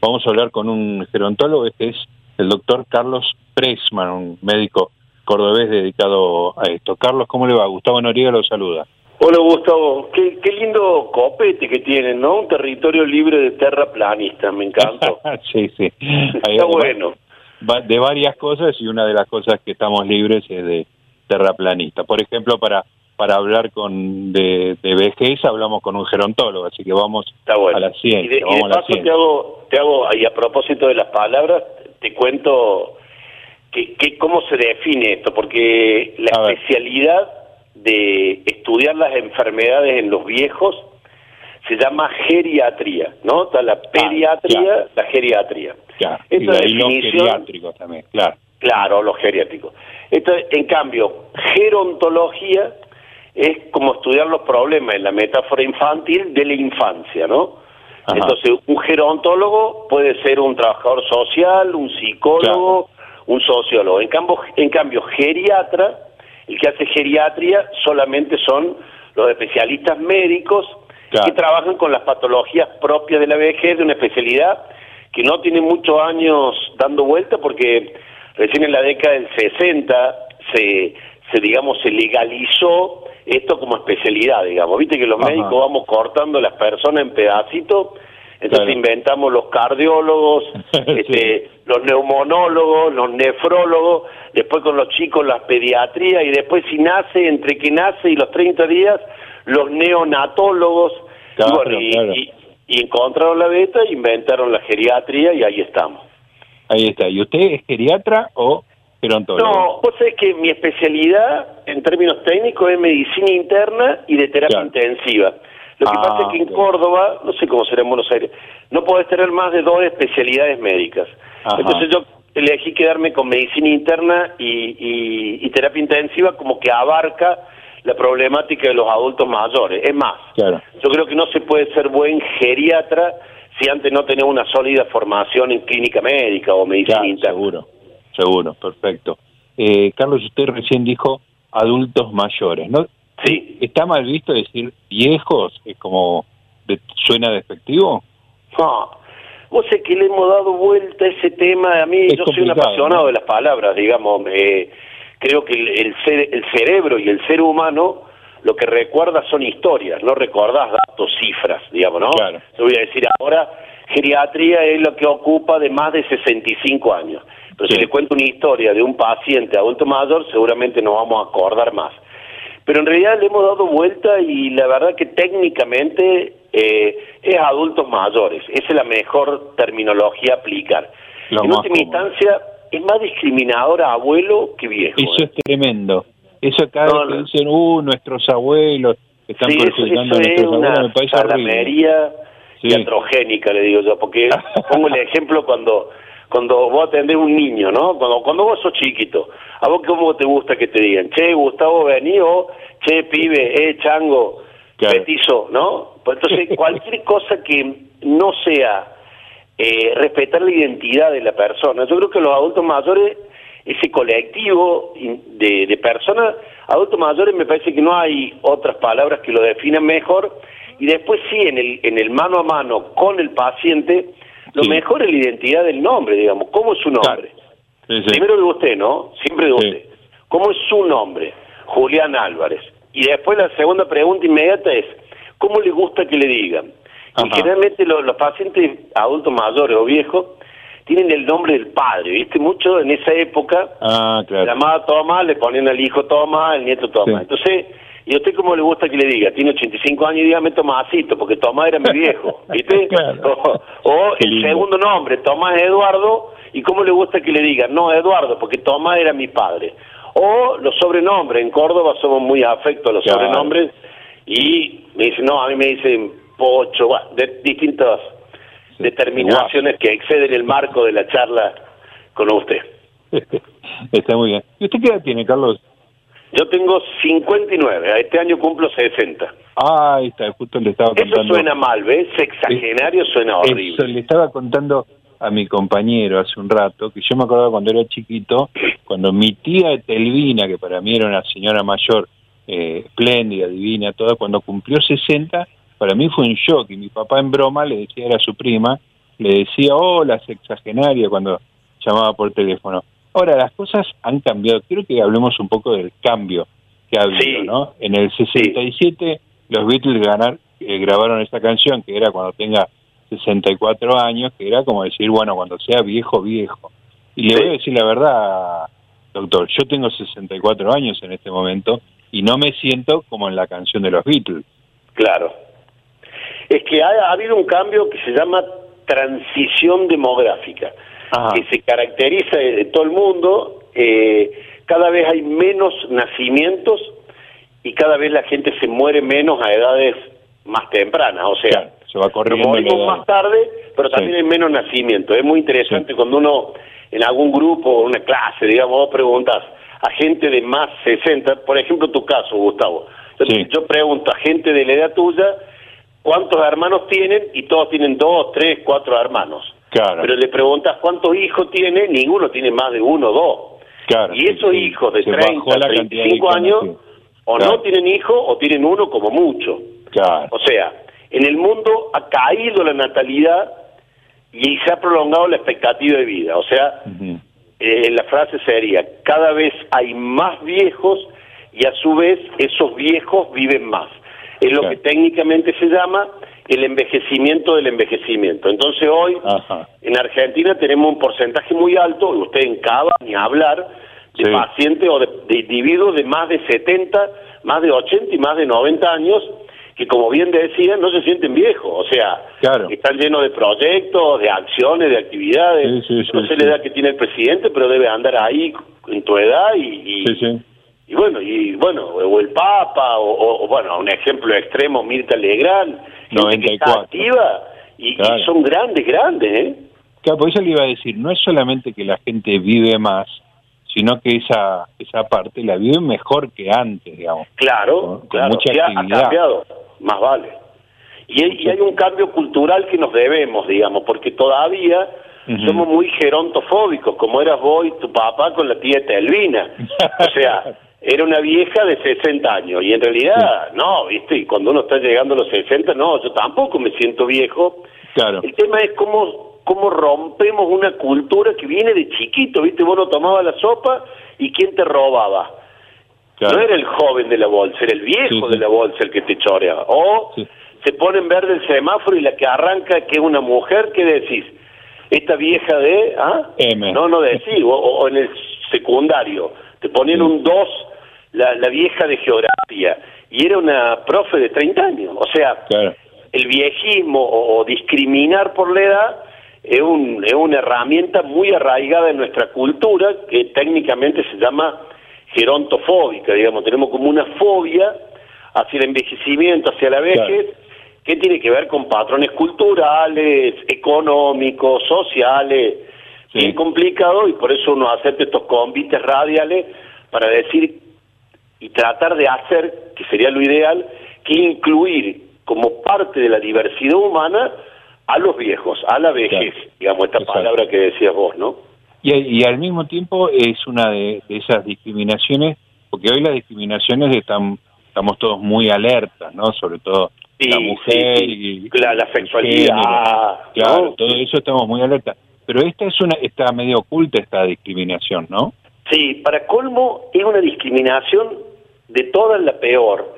Vamos a hablar con un gerontólogo, este es el doctor Carlos Pressman, un médico cordobés dedicado a esto. Carlos, ¿cómo le va? Gustavo Noriega lo saluda. Hola Gustavo, qué, qué lindo copete que tienen, ¿no? Un territorio libre de terraplanistas, me encanta. sí, sí. Está bueno. De varias cosas y una de las cosas que estamos libres es de terraplanista. Por ejemplo, para para hablar con de, de vejez hablamos con un gerontólogo, así que vamos a la ciencia. Y de, y de paso te hago, te hago, y a propósito de las palabras, te cuento que, que cómo se define esto, porque la especialidad de estudiar las enfermedades en los viejos se llama geriatría, ¿no? Está la ah, pediatría, la geriatría. Claro. y los geriátricos también, claro. Claro, los geriátricos. Esto, en cambio, gerontología es como estudiar los problemas en la metáfora infantil de la infancia, ¿no? Entonces, un gerontólogo puede ser un trabajador social, un psicólogo, un sociólogo. En cambio, en cambio, geriatra, el que hace geriatría solamente son los especialistas médicos que trabajan con las patologías propias de la vejez, de una especialidad que no tiene muchos años dando vuelta porque recién en la década del 60 se, se digamos, se legalizó esto como especialidad, digamos. Viste que los médicos vamos cortando las personas en pedacitos, entonces inventamos los cardiólogos, este, los neumonólogos, los nefrólogos, después con los chicos las pediatrías y después si nace, entre que nace y los 30 días, los neonatólogos. y, y, encontraron la beta, inventaron la geriatría y ahí estamos. Ahí está. ¿Y usted es geriatra o no, vos sabés que mi especialidad en términos técnicos es medicina interna y de terapia intensiva. Lo que pasa es que en ah, Córdoba, no sé cómo será en Buenos Aires, no podés tener más de dos especialidades médicas. Entonces yo elegí quedarme con medicina interna y, terapia intensiva como que abarca la problemática de los adultos mayores. Es más, yo creo que no se puede ser buen geriatra si antes no tenés una sólida formación en clínica médica o medicina interna. Seguro. Seguro, perfecto. Eh, Carlos, usted recién dijo adultos mayores, ¿no? Sí. ¿Está mal visto decir viejos? ¿Es como suena despectivo? No, vos sé que le hemos dado vuelta a ese tema. A mí, yo soy un apasionado de las palabras, digamos. Eh, creo que el, el cerebro y el ser humano lo que recuerda son historias, no recordás datos, cifras, digamos, ¿no? Claro. Te voy a decir ahora, geriatría es lo que ocupa de más de 65 años. Pero si le cuento una historia de un paciente adulto mayor, seguramente nos vamos a acordar más. Pero en realidad le hemos dado vuelta y la verdad que técnicamente eh, es adultos mayores. Esa es la mejor terminología a aplicar. en última instancia, es más discriminadora abuelo que viejo. Eso ¿eh? es tremendo. Eso acá que dicen, uh, nuestros abuelos están sí, eso, a nuestros es una me le digo yo, porque pongo el ejemplo cuando cuando vos atendés un niño, ¿no? Cuando, cuando vos sos chiquito, ¿a vos cómo te gusta que te digan? Che, Gustavo, vení o che, pibe, eh, chango, petizo, ¿no? Pues entonces, cualquier cosa que no sea eh, respetar la identidad de la persona, yo creo que los adultos mayores, ese colectivo de, de personas, adultos mayores, me parece que no hay otras palabras que lo definan mejor, y después sí, en el, en el mano a mano con el paciente, lo mejor es la identidad del nombre, digamos. ¿Cómo es su nombre? Primero de usted, ¿no? Siempre de usted. ¿Cómo es su nombre? Julián Álvarez. Y después la segunda pregunta inmediata es, ¿cómo le gusta que le digan? Y generalmente los, pacientes adultos mayores o viejos tienen el nombre del padre, ¿viste? Mucho en esa época, ah, claro. llamada Tomás, le ponían al hijo Tomás, al nieto Tomás. Entonces, ¿Y a usted cómo le gusta que le diga? Tiene 85 años y dígame Tomásito, porque Tomás era mi viejo, ¿viste? O, el segundo nombre, Tomás Eduardo, ¿y cómo le gusta que le diga? No, Eduardo, porque Tomás era mi padre. O los sobrenombres, en Córdoba somos muy afectos a los sobrenombres, y me dicen, no, a mí me dicen Pocho, de distintas determinaciones que exceden el marco de la charla con usted. Está muy bien. ¿Y usted qué edad tiene, Carlos? Yo tengo 59, este año cumplo 60. Ah, ahí está, justo le estaba contando. Eso suena mal, ¿ves? Sexagenario suena horrible. Eso, le estaba contando a mi compañero hace un rato, que yo me acordaba cuando era chiquito, cuando mi tía Telvina, que para mí era una señora mayor, eh, espléndida, divina, toda, cuando cumplió 60, para mí fue un shock, y mi papá en broma le decía era su prima, le decía hola sexagenaria cuando llamaba por teléfono. Ahora, las cosas han cambiado. Quiero que hablemos un poco del cambio que ha habido, ¿no? En el 67 los Beatles ganar, eh, grabaron esta canción que era cuando tenga 64 años, que era como decir, bueno, cuando sea viejo, viejo. Y le voy a decir la verdad, doctor, yo tengo 64 años en este momento y no me siento como en la canción de los Beatles. Claro. Es que ha, habido un cambio que se llama transición demográfica, que se caracteriza de todo el mundo. Eh, cada vez hay menos nacimientos y cada vez la gente se muere menos a edades más tempranas. O sea, se va corriendo morimos más tarde, pero también hay menos nacimiento. Es muy interesante cuando uno en algún grupo o una clase, digamos, vos preguntas a gente de más 60, por ejemplo tu caso, Gustavo. Yo pregunto a gente de la edad tuya cuántos hermanos tienen y todos tienen dos, tres, cuatro hermanos. Claro. Pero le preguntas cuántos hijos tiene, ninguno tiene más de uno o dos. Claro, y esos hijos de 30, 35 años o no tienen hijos o tienen uno como mucho. Claro. O sea, en el mundo ha caído la natalidad y se ha prolongado la expectativa de vida. O sea, eh, la frase sería, cada vez hay más viejos y a su vez esos viejos viven más. Es lo que técnicamente se llama el envejecimiento del envejecimiento. Entonces hoy en Argentina tenemos un porcentaje muy alto, y usted en Cava ni hablar, de pacientes o de, de individuos de más de 70, más de 80 y más de 90 años que como bien decían, no se sienten viejos, o sea, están llenos de proyectos, de acciones, de actividades, no sé la edad que tiene el presidente, pero debe andar ahí en tu edad y, y, bueno, y bueno, o el Papa, o, bueno, un ejemplo extremo, Mirta Legrand, 94. que está activa y, son grandes, grandes, ¿eh? Claro, por eso le iba a decir, no es solamente que la gente vive más, sino que esa esa parte la vive mejor que antes, digamos. Claro, claro, mucha ha cambiado más vale. Y hay, y hay un cambio cultural que nos debemos, digamos, porque todavía somos muy gerontofóbicos, como eras vos y tu papá con la tía Telvina. o sea, era una vieja de 60 años y en realidad, no, ¿viste? Y cuando uno está llegando a los 60, no, yo tampoco me siento viejo. Claro. El tema es cómo, cómo rompemos una cultura que viene de chiquito, ¿viste? Vos no tomabas la sopa y ¿quién te robaba? No era el joven de la bolsa, era el viejo de la bolsa el que te chorea. O se pone en verde el semáforo y la que arranca, que es una mujer, ¿qué decís? Esta vieja de... ¿ah? No, no decís. O, en el secundario, te ponían un 2, la, la vieja de geografía. Y era una profe de 30 años. O sea, el viejismo o, discriminar por la edad es, un, es una herramienta muy arraigada en nuestra cultura que técnicamente se llama gerontofóbica, digamos, tenemos como una fobia hacia el envejecimiento, hacia la vejez, que tiene que ver con patrones culturales, económicos, sociales, bien complicado y por eso uno hace estos convites radiales para decir y tratar de hacer, que sería lo ideal, que incluir como parte de la diversidad humana a los viejos, a la vejez, digamos, esta palabra que decías vos, ¿no? Y, al mismo tiempo es una de, esas discriminaciones, porque hoy las discriminaciones están, estamos todos muy alertas, ¿no? Sobre todo la mujer y la, sexualidad. claro, todo eso estamos muy alertas. Pero esta es una está medio oculta esta discriminación, ¿no? Sí, para colmo es una discriminación de todas la peor.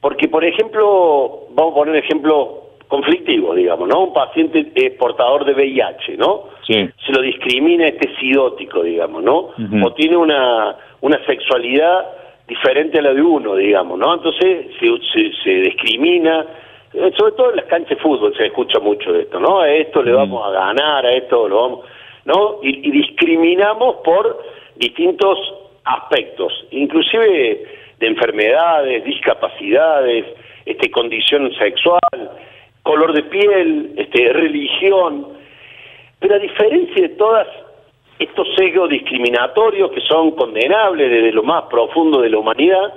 Porque, por ejemplo, vamos a poner un ejemplo conflictivo, digamos, ¿no? Un paciente eh, portador de VIH, ¿no? Sí. Se lo discrimina este sidótico, digamos, ¿no? O tiene una, una sexualidad diferente a la de uno, digamos, ¿no? Entonces se, se, discrimina, eh, sobre todo en las canchas de fútbol se escucha mucho de esto, ¿no? A esto le vamos a ganar, a esto lo vamos, ¿no? Y, y discriminamos por distintos aspectos, inclusive de enfermedades, discapacidades, este, condición sexual, color de piel, este, religión, pero a diferencia de todos estos sesgos discriminatorios que son condenables desde lo más profundo de la humanidad,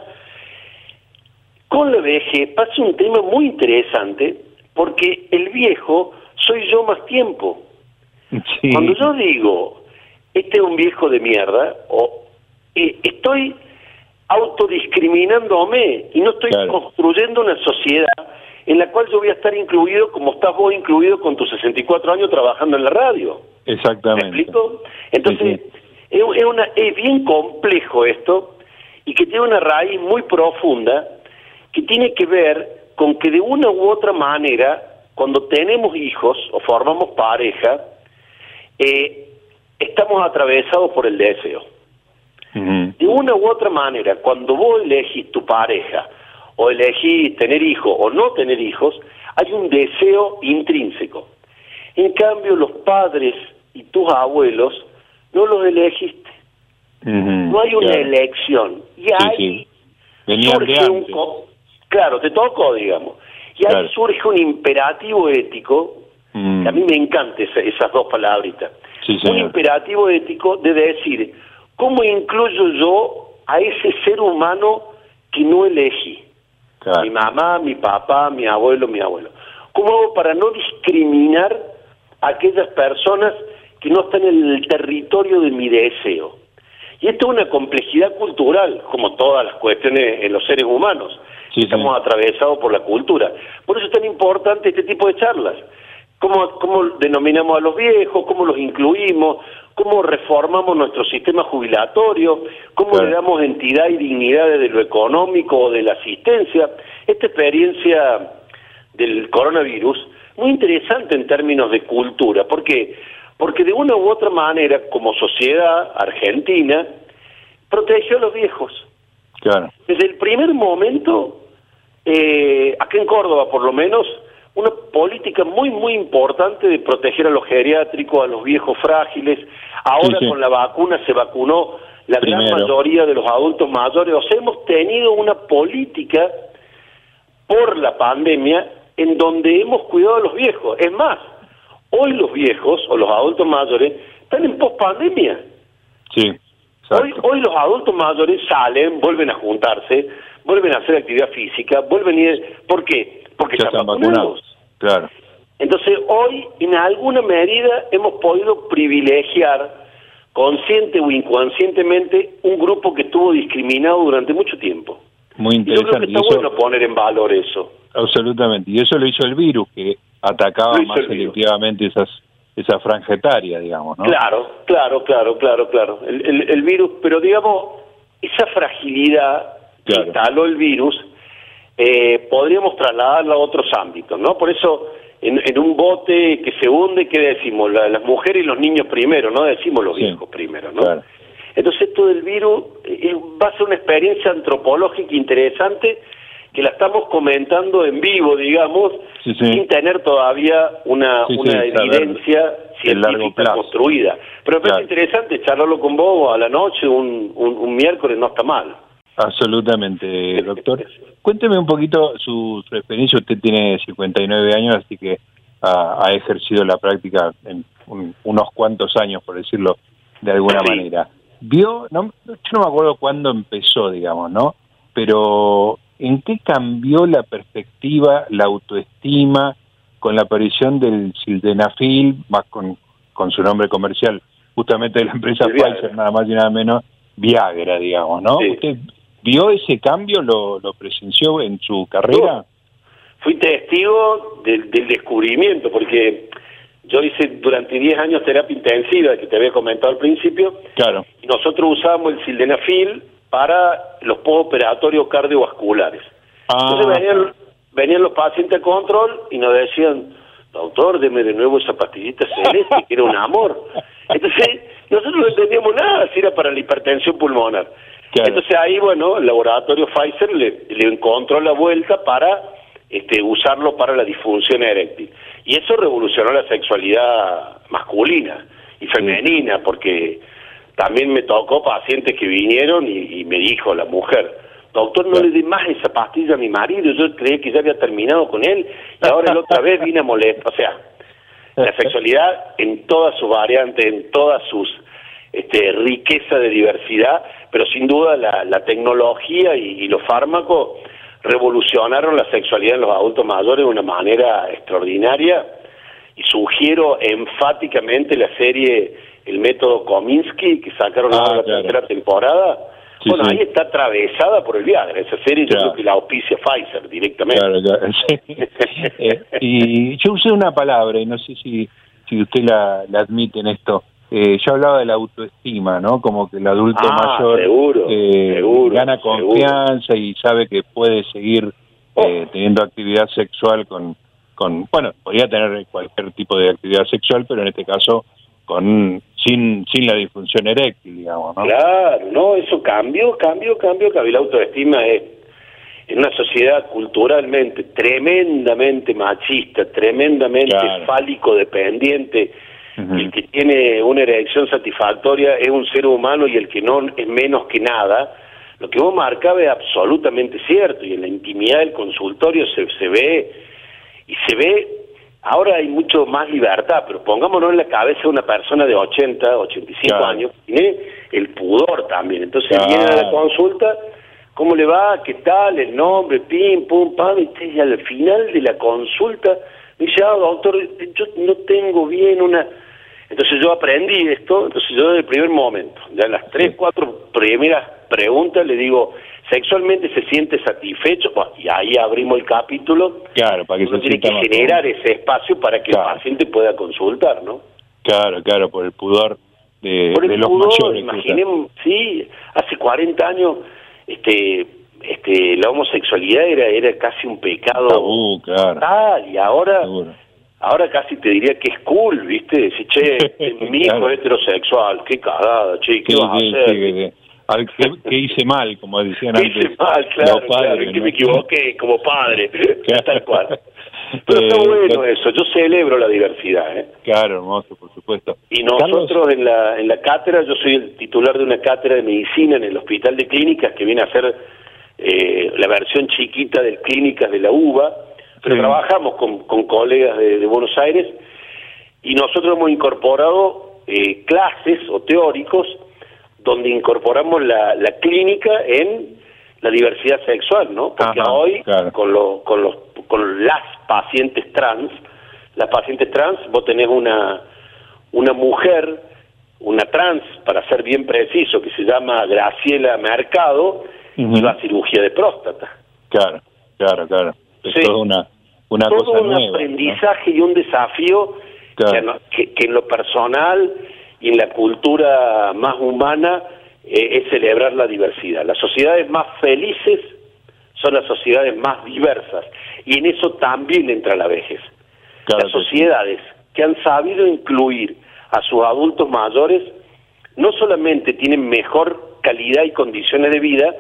con la vejez pasa un tema muy interesante porque el viejo soy yo más tiempo. Cuando yo digo, este es un viejo de mierda, o eh, estoy autodiscriminándome y no estoy construyendo una sociedad en la cual yo voy a estar incluido como estás vos incluido con tus 64 años trabajando en la radio. Exactamente. ¿Me explico? Entonces, Es, una, es bien complejo esto y que tiene una raíz muy profunda que tiene que ver con que de una u otra manera, cuando tenemos hijos o formamos pareja, eh, estamos atravesados por el deseo. De una u otra manera, cuando vos elegís tu pareja, o elegís tener hijos o no tener hijos, hay un deseo intrínseco. En cambio, los padres y tus abuelos no los elegiste. no hay una elección. Y ahí surge un... Claro, te tocó, digamos. Y ahí surge un imperativo ético, mm. que a mí me encantan esas dos palabritas. un imperativo ético de decir, ¿cómo incluyo yo a ese ser humano que no elegí? Mi mamá, mi papá, mi abuelo, mi abuelo. ¿Cómo hago para no discriminar a aquellas personas que no están en el territorio de mi deseo? Y esto es una complejidad cultural, como todas las cuestiones en los seres humanos. Estamos atravesados por la cultura. Por eso es tan importante este tipo de charlas. ¿Cómo, ¿Cómo denominamos a los viejos? ¿Cómo los incluimos? Cómo reformamos nuestro sistema jubilatorio, cómo le damos entidad y dignidad desde lo económico o de la asistencia. Esta experiencia del coronavirus, muy interesante en términos de cultura, ¿por qué? Porque de una u otra manera, como sociedad argentina, protegió a los viejos. Claro. Desde el primer momento, eh, aquí en Córdoba por lo menos, una política muy, muy importante de proteger a los geriátricos, a los viejos frágiles. Ahora con la vacuna se vacunó la gran mayoría de los adultos mayores. O sea, hemos tenido una política por la pandemia en donde hemos cuidado a los viejos. Es más, hoy los viejos o los adultos mayores están en pospandemia. Sí. Hoy, hoy los adultos mayores salen, vuelven a juntarse, vuelven a hacer actividad física, vuelven a ir... ¿Por qué? Porque ya están vacunados. Claro. Entonces, hoy, en alguna medida, hemos podido privilegiar, consciente o inconscientemente, un grupo que estuvo discriminado durante mucho tiempo. Muy interesante. Y yo creo que está bueno poner en valor eso. Absolutamente. Y eso lo hizo el virus, que atacaba más selectivamente esas esa franja etaria, digamos, ¿no? Claro, claro, claro, claro, claro. El, el, virus, pero digamos, esa fragilidad que instaló el virus eh, podríamos trasladarla a otros ámbitos, ¿no? Por eso, en, un bote que se hunde, ¿qué decimos? las mujeres y los niños primero, no decimos los viejos primero, ¿no? Entonces esto del virus eh, va a ser una experiencia antropológica interesante que la estamos comentando en vivo, digamos, sin tener todavía una, una evidencia científica construida. Pero me parece interesante charlarlo con vos a la noche, un, un miércoles, no está mal. Absolutamente, doctor. Cuénteme un poquito su, experiencia. Usted tiene 59 años, así que ha, ejercido la práctica en unos cuantos años, por decirlo de alguna manera. Vio, no, yo no me acuerdo cuándo empezó, digamos, ¿no? Pero ¿en qué cambió la perspectiva, la autoestima con la aparición del sildenafil, más con, con su nombre comercial, justamente de la empresa Pfizer, nada más y nada menos, Viagra, digamos, ¿no? ¿Usted ¿Vio ese cambio? ¿Lo, lo presenció en su carrera? fui testigo del, descubrimiento, porque yo hice durante 10 años terapia intensiva, que te había comentado al principio. Claro. Y nosotros usamos el sildenafil para los postoperatorios cardiovasculares. Ah. Entonces venían, los pacientes a control y nos decían, doctor, deme de nuevo esa pastillita celeste, que era un amor. Entonces, nosotros no entendíamos nada si era para la hipertensión pulmonar. Entonces ahí, bueno, el laboratorio Pfizer le, encontró la vuelta para este, usarlo para la disfunción eréctil. Y eso revolucionó la sexualidad masculina y femenina, porque también me tocó pacientes que vinieron y, me dijo la mujer, doctor, no le dé más esa pastilla a mi marido, yo creí que ya había terminado con él y ahora la otra vez vine a molestar. O sea, la sexualidad en todas sus variantes, en todas sus este, riqueza de diversidad, pero sin duda la, tecnología y, los fármacos revolucionaron la sexualidad en los adultos mayores de una manera extraordinaria y sugiero enfáticamente la serie El método Kominsky que sacaron ah, la tercera temporada, bueno, ahí está atravesada por el Viagra. Esa serie yo creo que la auspicia Pfizer directamente. Claro, claro. Eh, y yo usé una palabra, y no sé si, si usted la, admite en esto. Eh, yo hablaba de la autoestima, ¿no? Como que el adulto ah, mayor eh, gana confianza y sabe que puede seguir oh. teniendo actividad sexual con, con, bueno, podría tener cualquier tipo de actividad sexual, pero en este caso con sin sin la disfunción eréctil, digamos, ¿no? Claro, no, eso cambio, cambio, cambio, que la autoestima es en una sociedad culturalmente tremendamente machista, tremendamente fálico dependiente, el que tiene una erección satisfactoria es un ser humano y el que no es menos que nada, lo que vos marcabas es absolutamente cierto y en la intimidad del consultorio se, se ve y se ve Ahora hay mucho más libertad, pero pongámonos en la cabeza de una persona de 80, 85 años, tiene el pudor también. Entonces viene a la consulta, ¿cómo le va? ¿Qué tal? El nombre, pim, pum, pam, y al final de la consulta me dice, ah, doctor, yo no tengo bien una... Entonces yo aprendí esto, entonces yo desde el primer momento, ya en las tres, cuatro primeras preguntas le digo, sexualmente se siente satisfecho, y ahí abrimos el capítulo. Claro, para que se tiene que generar ese espacio para que el paciente pueda consultar, ¿no? Claro, claro, por el pudor de, por el pudor, Imaginemos, sí, hace 40 años, este este la homosexualidad era era casi un pecado claro. y ahora ahora casi te diría que es cool viste decir che mi hijo es heterosexual qué cagada che qué vas a hacer al que, hice mal, como decían antes. Hice mal, claro, padre, que me equivoqué como padre, tal cual. Pero está eh, bueno eso, yo celebro la diversidad. ¿eh? Claro, hermoso, por supuesto. Y nosotros en la, en la cátedra, yo soy el titular de una cátedra de medicina en el Hospital de Clínicas, que viene a ser eh, la versión chiquita de clínicas de la UBA, pero trabajamos con, con colegas de, de, Buenos Aires y nosotros hemos incorporado eh, clases o teóricos donde incorporamos la, la clínica en la diversidad sexual, ¿no? Porque hoy con, lo, con, los, con las pacientes trans, las pacientes trans, vos tenés una, una mujer, una trans, para ser bien preciso, que se llama Graciela Mercado, y va a cirugía de próstata. Claro, claro, claro. Es una, una todo un aprendizaje y un desafío que, que en lo personal y en la cultura más humana eh, es celebrar la diversidad. Las sociedades más felices son las sociedades más diversas y en eso también entra la vejez. las sociedades que han sabido incluir a sus adultos mayores no solamente tienen mejor calidad y condiciones de vida,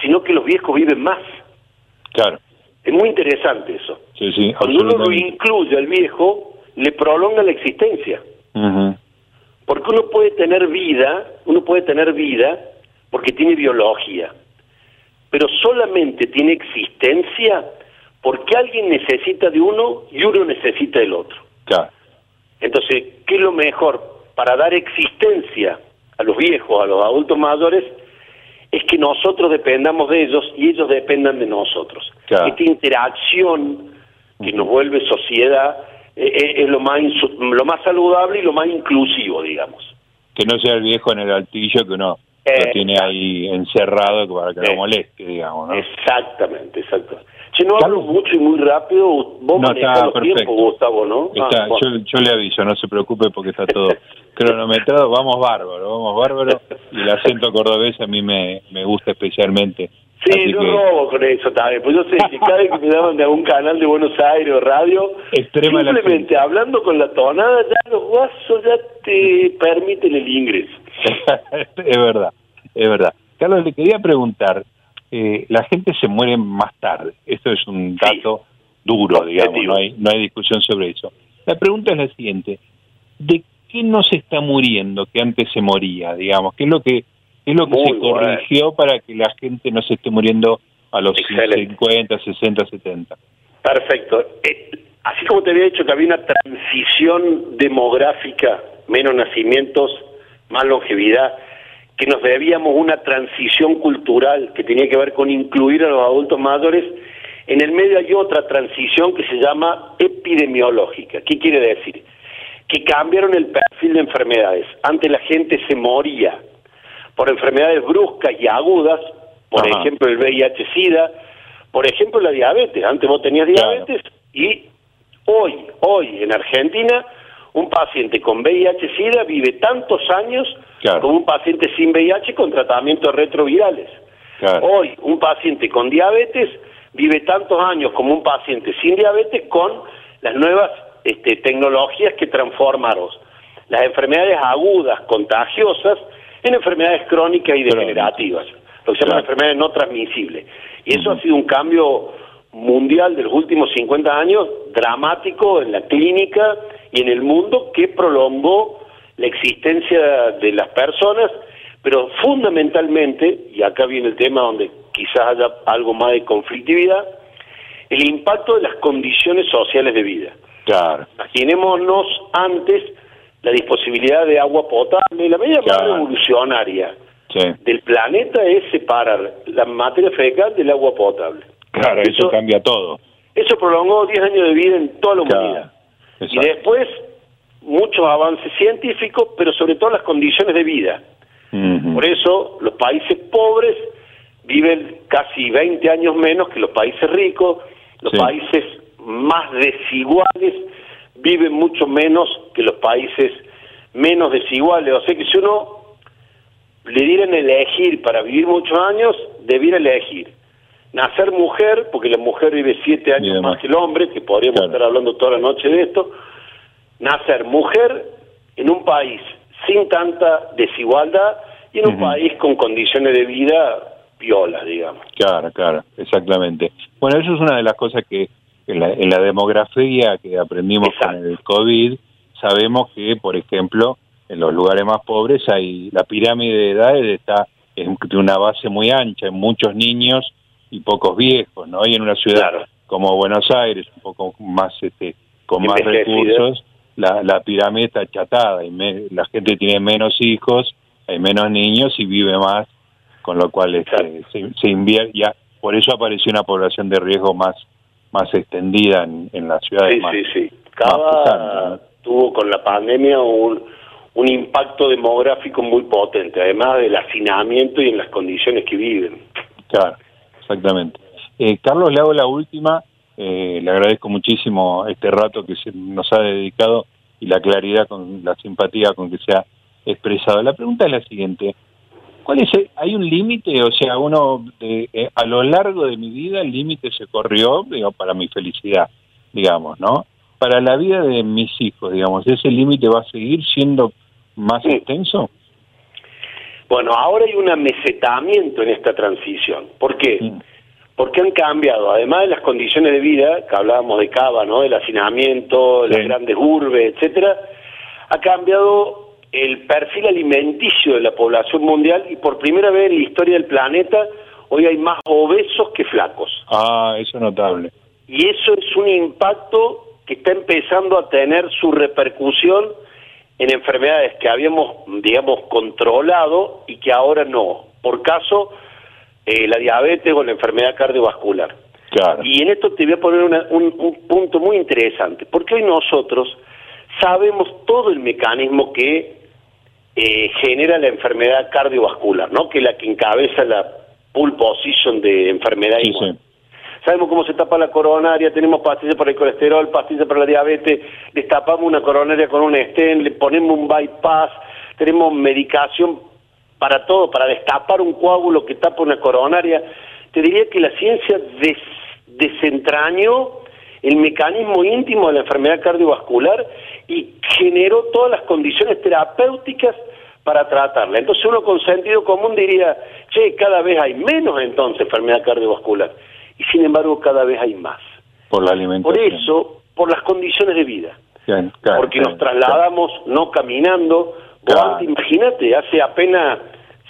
sino que los viejos viven más. Claro. Es muy interesante eso. Sí, sí, Cuando uno lo incluye al viejo, le prolonga la existencia. Porque uno puede tener vida, uno puede tener vida porque tiene biología, pero solamente tiene existencia porque alguien necesita de uno y uno necesita del otro. Claro. Entonces, ¿qué es lo mejor para dar existencia a los viejos, a los adultos mayores? Es que nosotros dependamos de ellos y ellos dependan de nosotros. Esta interacción que nos vuelve sociedad es lo más, lo más saludable y lo más inclusivo, digamos. Que no sea el viejo en el altillo que uno lo tiene ahí encerrado para que no moleste, digamos, ¿no? Exactamente, exacto. Si no hablo mucho y muy rápido, vos no, está los perfecto. Gustavo, ¿no? Ah, yo, yo, le aviso, no se preocupe porque está todo cronometrado, vamos bárbaro, vamos bárbaro, y el acento cordobés a mí me, me gusta especialmente. Sí, yo robo con eso también, pues yo sé que cada vez que me daban de algún canal de Buenos Aires o radio, simplemente hablando con la tonada, ya los guasos ya te permiten el ingreso. es verdad, es verdad. Carlos, le quería preguntar, eh, la gente se muere más tarde, esto es un dato duro, digamos, no hay, no hay discusión sobre eso. La pregunta es la siguiente, ¿de qué no se está muriendo que antes se moría, digamos? ¿Qué es lo que es lo que se corrigió para que la gente no se esté muriendo a los 50, 60, 70. Perfecto. Eh, así como te había dicho que había una transición demográfica, menos nacimientos, más longevidad, que nos debíamos una transición cultural que tenía que ver con incluir a los adultos mayores, en el medio hay otra transición que se llama epidemiológica. ¿Qué quiere decir? Que cambiaron el perfil de enfermedades. Antes la gente se moría por enfermedades bruscas y agudas, por ejemplo el VIH-Sida, por ejemplo la diabetes. Antes vos tenías diabetes y hoy, hoy en Argentina, un paciente con VIH-Sida vive tantos años como un paciente sin VIH con tratamientos retrovirales. Hoy, un paciente con diabetes vive tantos años como un paciente sin diabetes con las nuevas este, tecnologías que transformaron. Las enfermedades agudas, contagiosas, en enfermedades crónicas y degenerativas, lo que se llaman enfermedades no transmisibles. Y eso ha sido un cambio mundial de los últimos 50 años dramático en la clínica y en el mundo que prolongó la existencia de las personas, pero fundamentalmente, y acá viene el tema donde quizás haya algo más de conflictividad, el impacto de las condiciones sociales de vida. Claro. Imaginémonos antes la disponibilidad de agua potable, la medida más revolucionaria del planeta es separar la materia fecal del agua potable. Claro, eso, cambia todo. Eso prolongó 10 años de vida en toda la humanidad. Y después, muchos avances científicos, pero sobre todo las condiciones de vida. Por eso, los países pobres viven casi 20 años menos que los países ricos, los países más desiguales viven mucho menos que los países menos desiguales. O sea que si uno le dieran elegir para vivir muchos años, debiera elegir nacer mujer, porque la mujer vive siete años más que el hombre, que podríamos estar hablando toda la noche de esto, nacer mujer en un país sin tanta desigualdad y en un país con condiciones de vida viola, digamos. Claro, claro, exactamente. Bueno, eso es una de las cosas que en la, en la demografía que aprendimos con el COVID, sabemos que, por ejemplo, en los lugares más pobres hay la pirámide de edades está en, de una base muy ancha, en muchos niños y pocos viejos, ¿no? Y en una ciudad como Buenos Aires, un poco más este con más recursos, la, la pirámide está achatada y la gente tiene menos hijos, hay menos niños y vive más, con lo cual este, se, se invierte, ya por eso apareció una población de riesgo más más extendida en, en las ciudades sí, Sí, sí, Cada tuvo con la pandemia un, un impacto demográfico muy potente, además del hacinamiento y en las condiciones que viven. Claro, exactamente. Eh, Carlos, le hago la última. Eh, le agradezco muchísimo este rato que se nos ha dedicado y la claridad, con la simpatía con que se ha expresado. La pregunta es la siguiente. ¿Cuál es ¿Hay un límite? O sea, uno, de, eh, a lo largo de mi vida, el límite se corrió, digo, para mi felicidad, digamos, ¿no? Para la vida de mis hijos, digamos, ¿ese límite va a seguir siendo más extenso? Bueno, ahora hay un amesetamiento en esta transición. ¿Por qué? Porque han cambiado, además de las condiciones de vida, que hablábamos de Cava, ¿no? Del hacinamiento, las grandes urbes, etcétera, ha cambiado el perfil alimenticio de la población mundial y por primera vez en la historia del planeta hoy hay más obesos que flacos. Ah, eso es notable. Y eso es un impacto que está empezando a tener su repercusión en enfermedades que habíamos, digamos, controlado y que ahora no. Por caso, eh, la diabetes o la enfermedad cardiovascular. Claro. Y en esto te voy a poner un, un punto muy interesante, porque hoy nosotros sabemos todo el mecanismo que eh, genera la enfermedad cardiovascular, ¿no? Que es la que encabeza la pole position de enfermedad Sabemos cómo se tapa la coronaria, tenemos pastillas para el colesterol, pastillas para la diabetes, destapamos una coronaria con un stent, le ponemos un bypass, tenemos medicación para todo, para destapar un coágulo que tapa una coronaria. Te diría que la ciencia desentrañó el mecanismo íntimo de la enfermedad cardiovascular y generó todas las condiciones terapéuticas para tratarla. Entonces uno con sentido común diría, che, cada vez hay menos entonces enfermedad cardiovascular. Y sin embargo cada vez hay más. Por la alimentación. Por eso, por las condiciones de vida. Porque nos trasladamos no caminando. imagínate, hace apenas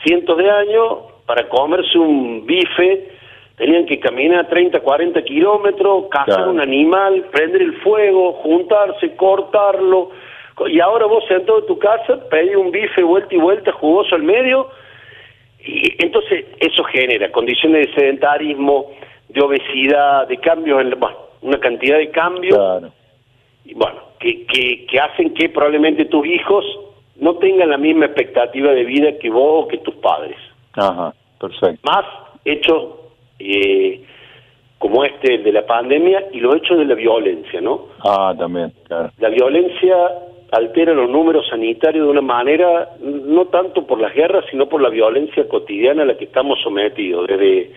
cientos de años, para comerse un bife, tenían que caminar 30, 40 kilómetros, cazar un animal, prender el fuego, juntarse, cortarlo, y ahora vos sentado en tu casa, pedís un bife vuelta y vuelta, jugoso al medio, y entonces eso genera condiciones de sedentarismo, de obesidad, de cambios, en una cantidad de cambios, y bueno, que, que, que hacen que probablemente tus hijos no tengan la misma expectativa de vida que vos o que tus padres. Ajá, perfecto. Más hechos eh, como este de la pandemia y los hechos de la violencia, ¿no? Ah, también, claro. La violencia altera los números sanitarios de una manera, no tanto por las guerras, sino por la violencia cotidiana a la que estamos sometidos, desde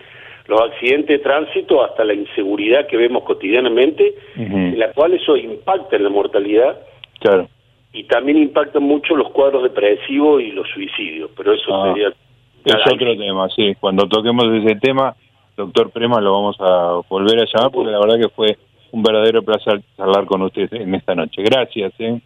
los accidentes de tránsito hasta la inseguridad que vemos cotidianamente, en la cual eso impacta en la mortalidad. Claro. Y también impacta mucho los cuadros depresivos y los suicidios, pero eso ah. sería... Es otro tema, sí. Cuando toquemos ese tema, doctor Prema, lo vamos a volver a llamar porque la verdad que fue un verdadero placer hablar con usted en esta noche. Gracias. ¿eh?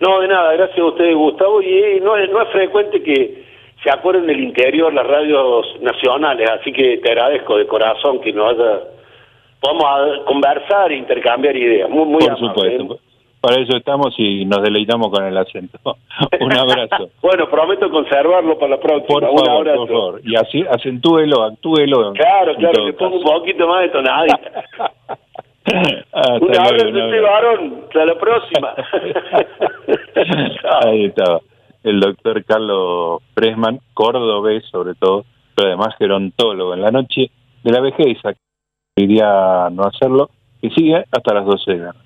No, de nada, gracias a usted, Gustavo. Y eh, no es, no es frecuente que se acuerden del interior las radios nacionales, así que te agradezco de corazón que nos haya... Podamos conversar e intercambiar ideas. Muy, muy Por supuesto. Para eso estamos y nos deleitamos con el acento. Un abrazo. bueno, prometo conservarlo para la próxima. Por favor, por favor. Y así acentúelo, actúelo. Claro, claro, le pongo un poquito más de tonadita. un abrazo, este varón. Hasta la próxima. Ahí estaba. El doctor Carlos Presman, cordobés sobre todo, pero además gerontólogo en la noche de la vejez. Quería no hacerlo, y sigue hasta las 12 de la noche.